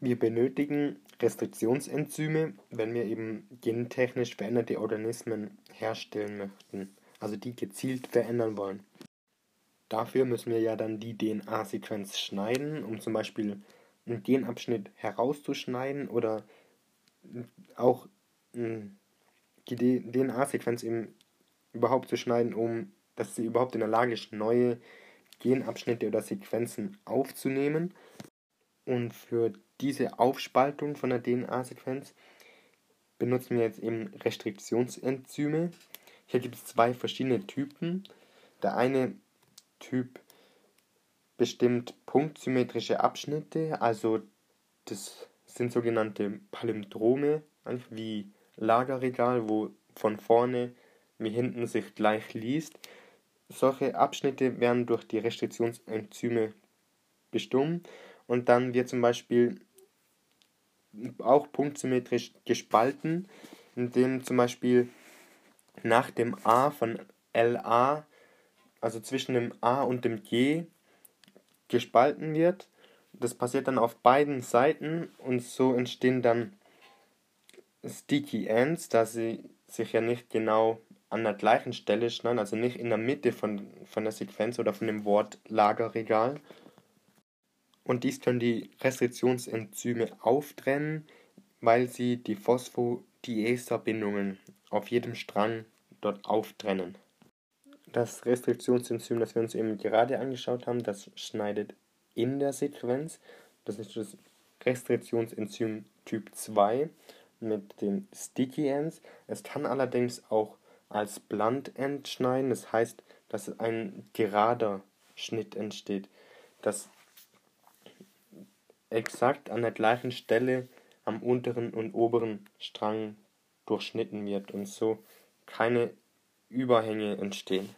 Wir benötigen Restriktionsenzyme, wenn wir eben gentechnisch veränderte Organismen herstellen möchten, also die gezielt verändern wollen. Dafür müssen wir ja dann die DNA-Sequenz schneiden, um zum Beispiel einen Genabschnitt herauszuschneiden oder auch die DNA-Sequenz eben überhaupt zu schneiden, um dass sie überhaupt in der Lage ist, neue Genabschnitte oder Sequenzen aufzunehmen. Und für diese Aufspaltung von der DNA-Sequenz benutzen wir jetzt eben Restriktionsenzyme. Hier gibt es zwei verschiedene Typen. Der eine Typ bestimmt punktsymmetrische Abschnitte, also das sind sogenannte Palindrome, wie Lagerregal, wo von vorne wie hinten sich gleich liest. Solche Abschnitte werden durch die Restriktionsenzyme bestimmt und dann wird zum Beispiel auch punktsymmetrisch gespalten, indem zum Beispiel nach dem A von LA, also zwischen dem A und dem G, gespalten wird. Das passiert dann auf beiden Seiten und so entstehen dann Sticky Ends, da sie sich ja nicht genau an der gleichen Stelle schneiden, also nicht in der Mitte von, von der Sequenz oder von dem Wort Lagerregal. Und dies können die Restriktionsenzyme auftrennen, weil sie die Phosphodieesterbindungen auf jedem Strang dort auftrennen. Das Restriktionsenzym, das wir uns eben gerade angeschaut haben, das schneidet in der Sequenz. Das ist das Restriktionsenzym Typ 2 mit den Sticky Ends. Es kann allerdings auch als Blunt End schneiden. Das heißt, dass ein gerader Schnitt entsteht, dass exakt an der gleichen Stelle am unteren und oberen Strang durchschnitten wird und so keine Überhänge entstehen.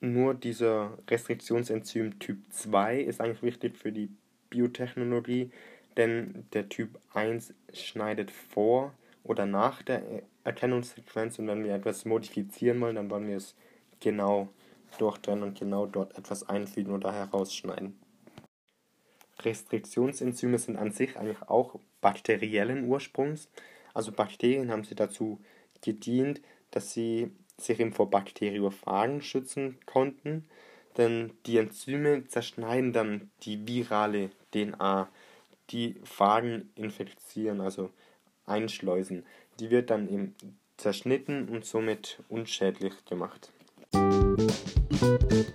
Nur dieser Restriktionsenzym Typ 2 ist eigentlich wichtig für die Biotechnologie, denn der Typ 1 schneidet vor oder nach der Erkennungssequenz und wenn wir etwas modifizieren wollen, dann wollen wir es genau durchtrennen und genau dort etwas einfügen oder herausschneiden. Restriktionsenzyme sind an sich eigentlich auch bakteriellen Ursprungs. Also Bakterien haben sie dazu gedient, dass sie sich eben vor Bakteriophagen schützen konnten, denn die Enzyme zerschneiden dann die virale DNA, die Phagen infizieren, also einschleusen. Die wird dann eben zerschnitten und somit unschädlich gemacht. Musik